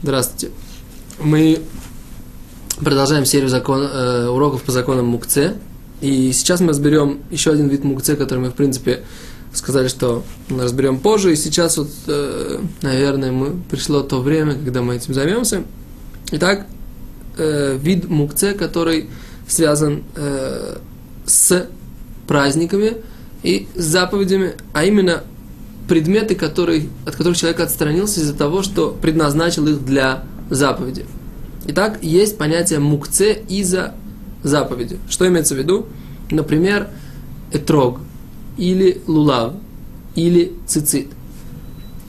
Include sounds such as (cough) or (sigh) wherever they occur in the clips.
Здравствуйте. Мы продолжаем серию закон, э, уроков по законам Мукце. И сейчас мы разберем еще один вид Мукце, который мы, в принципе, сказали, что разберем позже. И сейчас, вот, э, наверное, мы, пришло то время, когда мы этим займемся. Итак, э, вид Мукце, который связан э, с праздниками и с заповедями, а именно предметы, которые, от которых человек отстранился из-за того, что предназначил их для заповеди. Итак, есть понятие мукце из-за заповеди. Что имеется в виду? Например, этрог, или лулав, или цицит.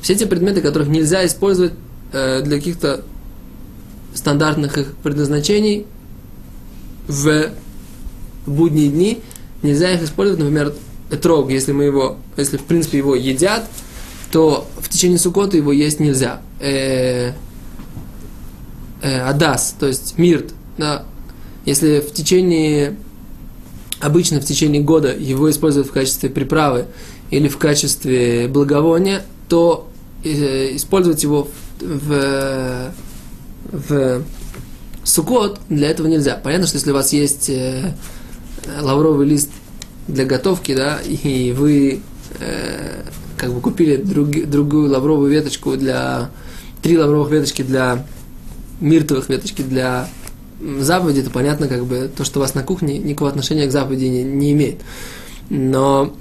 Все эти предметы, которых нельзя использовать э, для каких-то стандартных их предназначений в будние дни, нельзя их использовать, например, этрог, если мы его, если в принципе его едят, то в течение сукота его есть нельзя. Э, э, адас, то есть мирт, да, если в течение, обычно в течение года его используют в качестве приправы или в качестве благовония, то э, использовать его в, в сукот для этого нельзя. Понятно, что если у вас есть э, лавровый лист для готовки, да, и вы э, как бы купили друг, другую лавровую веточку для три лавровых веточки для миртовых веточки для заповеди, то понятно, как бы то, что у вас на кухне, никакого отношения к заповеди не, не имеет. Но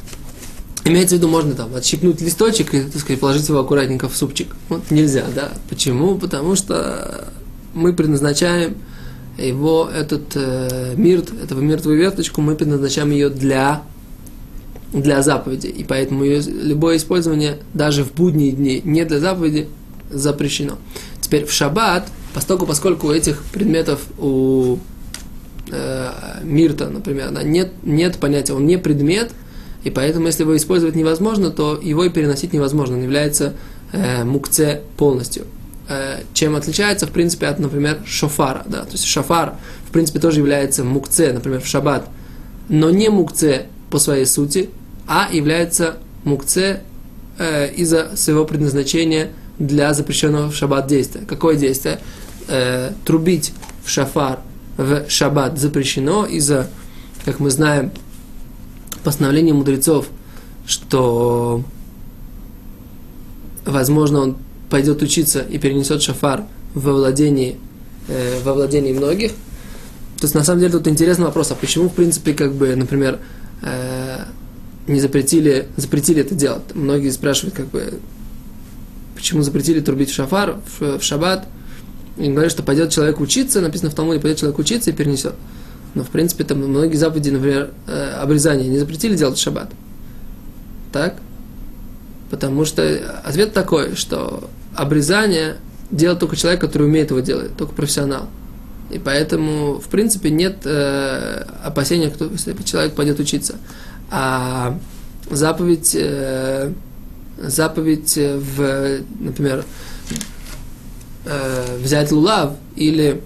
имеется в виду, можно там отщипнуть листочек и, так сказать, положить его аккуратненько в супчик. Вот нельзя, да. Почему? Потому что мы предназначаем его, этот э, мирт, этого мертвую веточку, мы предназначаем ее для, для заповеди. И поэтому ее, любое использование, даже в будние дни, не для заповеди, запрещено. Теперь в шаббат, поскольку, поскольку у этих предметов у э, мирта, например, да, нет, нет понятия, он не предмет, и поэтому, если его использовать невозможно, то его и переносить невозможно, он является э, мукце полностью. Э, чем отличается, в принципе, от, например, шофара. Да? То есть шофар, в принципе, тоже является мукце, например, в шаббат, но не мукце по своей сути, а является мукце э, из-за своего предназначения для запрещенного в шаббат действия. Какое действие? Э, трубить в шафар в шаббат запрещено из-за, как мы знаем, постановления мудрецов, что возможно он пойдет учиться и перенесет шафар во владении, э, во владении многих. То есть, на самом деле, тут интересный вопрос, а почему, в принципе, как бы, например, э, не запретили, запретили это делать? Многие спрашивают, как бы, почему запретили трубить шафар, в, в шаббат, и говорят, что пойдет человек учиться, написано в Талмуде, пойдет человек учиться и перенесет. Но, в принципе, там многие заповеди, например, э, обрезание не запретили делать шаббат. Так? Потому что ответ такой, что обрезание делает только человек, который умеет его делать, только профессионал. И поэтому, в принципе, нет э, опасения, кто, если человек пойдет учиться. А заповедь, э, заповедь в, например, э, взять лулав или,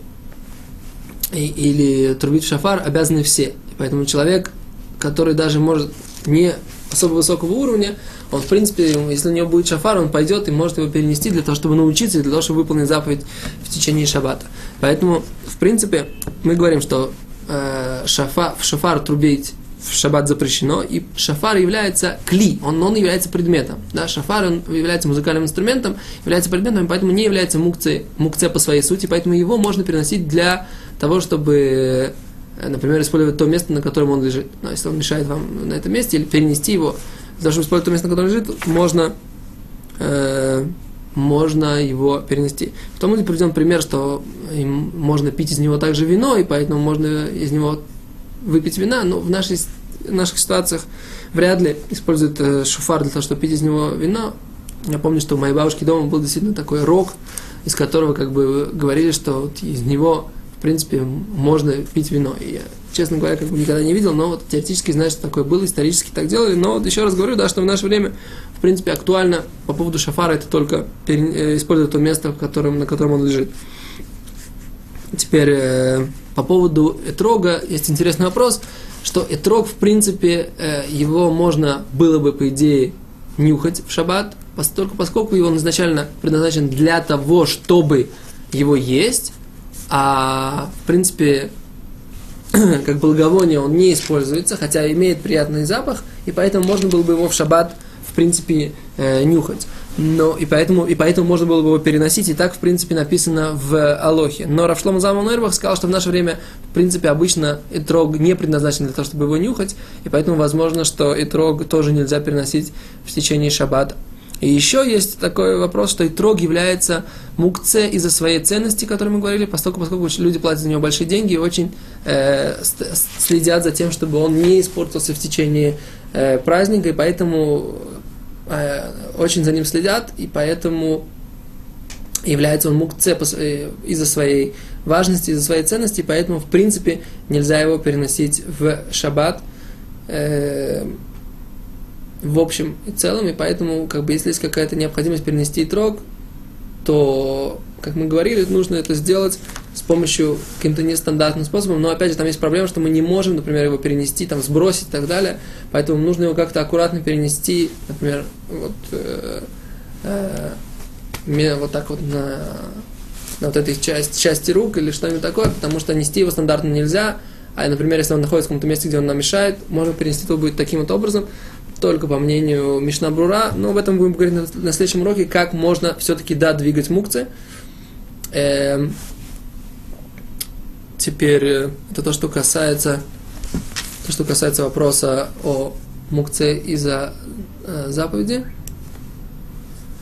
или трубить в шафар обязаны все. И поэтому человек, который даже может не особо высокого уровня, он, в принципе, если у него будет шафар, он пойдет и может его перенести для того, чтобы научиться, и для того, чтобы выполнить заповедь в течение шаббата. Поэтому, в принципе, мы говорим, что э, шафар, в шафар трубить в шаббат запрещено, и шафар является кли, он, он является предметом. Да, шафар он является музыкальным инструментом, является предметом, поэтому не является мукце, мукце по своей сути, поэтому его можно переносить для того, чтобы, например, использовать то место, на котором он лежит. Но если он мешает вам на этом месте, или перенести его для того, использовать то место, на котором лежит, можно, э, можно его перенести. В том Талмуде приведен пример, что им можно пить из него также вино, и поэтому можно из него выпить вина, но в нашей, наших ситуациях вряд ли используют э, шуфар для того, чтобы пить из него вино. Я помню, что у моей бабушки дома был действительно такой рог, из которого как бы говорили, что вот из него, в принципе, можно пить вино. И я честно говоря, как бы никогда не видел, но вот теоретически что такое было, исторически так делали. Но вот еще раз говорю, да, что в наше время, в принципе, актуально по поводу шафара, это только э, использовать то место, в котором, на котором он лежит. Теперь э, по поводу этрога есть интересный вопрос, что этрог, в принципе, э, его можно было бы, по идее, нюхать в шаббат, поскольку, поскольку его изначально предназначен для того, чтобы его есть, а в принципе (clears throat) как благовоние он не используется, хотя имеет приятный запах, и поэтому можно было бы его в шаббат, в принципе, э, нюхать. Но и поэтому, и поэтому можно было бы его переносить, и так, в принципе, написано в Алохе. Но Равшлом Залман Нойрбах сказал, что в наше время, в принципе, обычно итрог не предназначен для того, чтобы его нюхать, и поэтому возможно, что итрог тоже нельзя переносить в течение шаббата. И еще есть такой вопрос, что итрог является мукце из-за своей ценности, о которой мы говорили, поскольку, поскольку люди платят за него большие деньги и очень э, следят за тем, чтобы он не испортился в течение э, праздника, и поэтому э, очень за ним следят, и поэтому является он мукце э, из-за своей важности, из-за своей ценности, поэтому, в принципе, нельзя его переносить в шаббат. Э, в общем и целом, и поэтому, как бы, если есть какая-то необходимость перенести трог, то, как мы говорили, нужно это сделать с помощью каким-то нестандартным способом, но опять же там есть проблема, что мы не можем, например, его перенести, там сбросить и так далее, поэтому нужно его как-то аккуратно перенести, например, вот, э, э, вот так вот на, на вот этой части, части рук или что-нибудь такое, потому что нести его стандартно нельзя, а, например, если он находится в каком-то месте, где он нам мешает, можно перенести его будет таким вот образом, только по мнению Мишна Брура, но об этом будем говорить на, на следующем уроке, как можно все-таки, да, двигать мукцы. Эм, теперь э, это то, что касается, то, что касается вопроса о мукце из-за э, заповеди.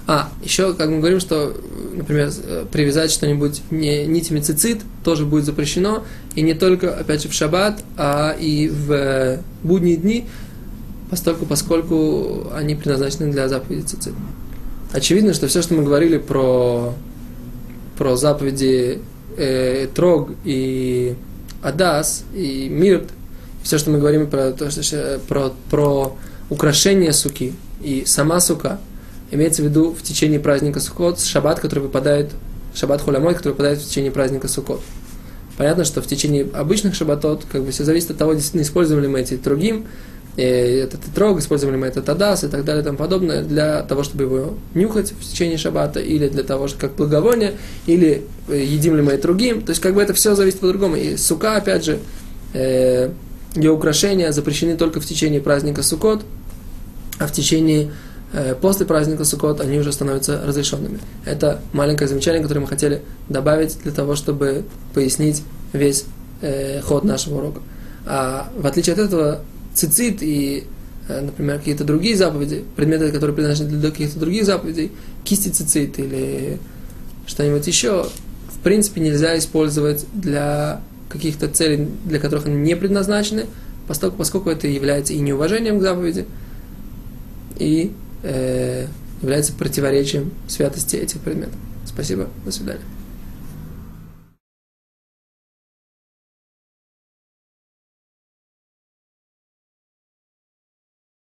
А, еще, как мы говорим, что, например, э, привязать что-нибудь не, нитями цицит тоже будет запрещено, и не только, опять же, в шаббат, а и в будние дни, поскольку, поскольку они предназначены для заповеди цицит. Очевидно, что все, что мы говорили про, про заповеди э, Трог и Адас и Мирт, все, что мы говорим про, то, что, про, про украшение суки и сама сука, имеется в виду в течение праздника Сукот, шаббат, который выпадает, шаббат Хулямой, который выпадает в течение праздника Сукот. Понятно, что в течение обычных шаббатот, как бы все зависит от того, действительно используем ли мы эти другим, этот трог, использовали мы этот адас и так далее и тому подобное для того, чтобы его нюхать в течение шаббата, или для того, чтобы как благовоние, или э, едим ли мы это другим. То есть, как бы это все зависит по-другому. И сука, опять же, э, ее украшения запрещены только в течение праздника Сукот, а в течение э, после праздника Сукот они уже становятся разрешенными. Это маленькое замечание, которое мы хотели добавить для того, чтобы пояснить весь э, ход нашего урока. А в отличие от этого, цицит и, э, например, какие-то другие заповеди, предметы, которые предназначены для каких-то других заповедей, кисти цицит или что-нибудь еще, в принципе, нельзя использовать для каких-то целей, для которых они не предназначены, поскольку, поскольку это является и неуважением к заповеди, и э, является противоречием святости этих предметов. Спасибо, до свидания.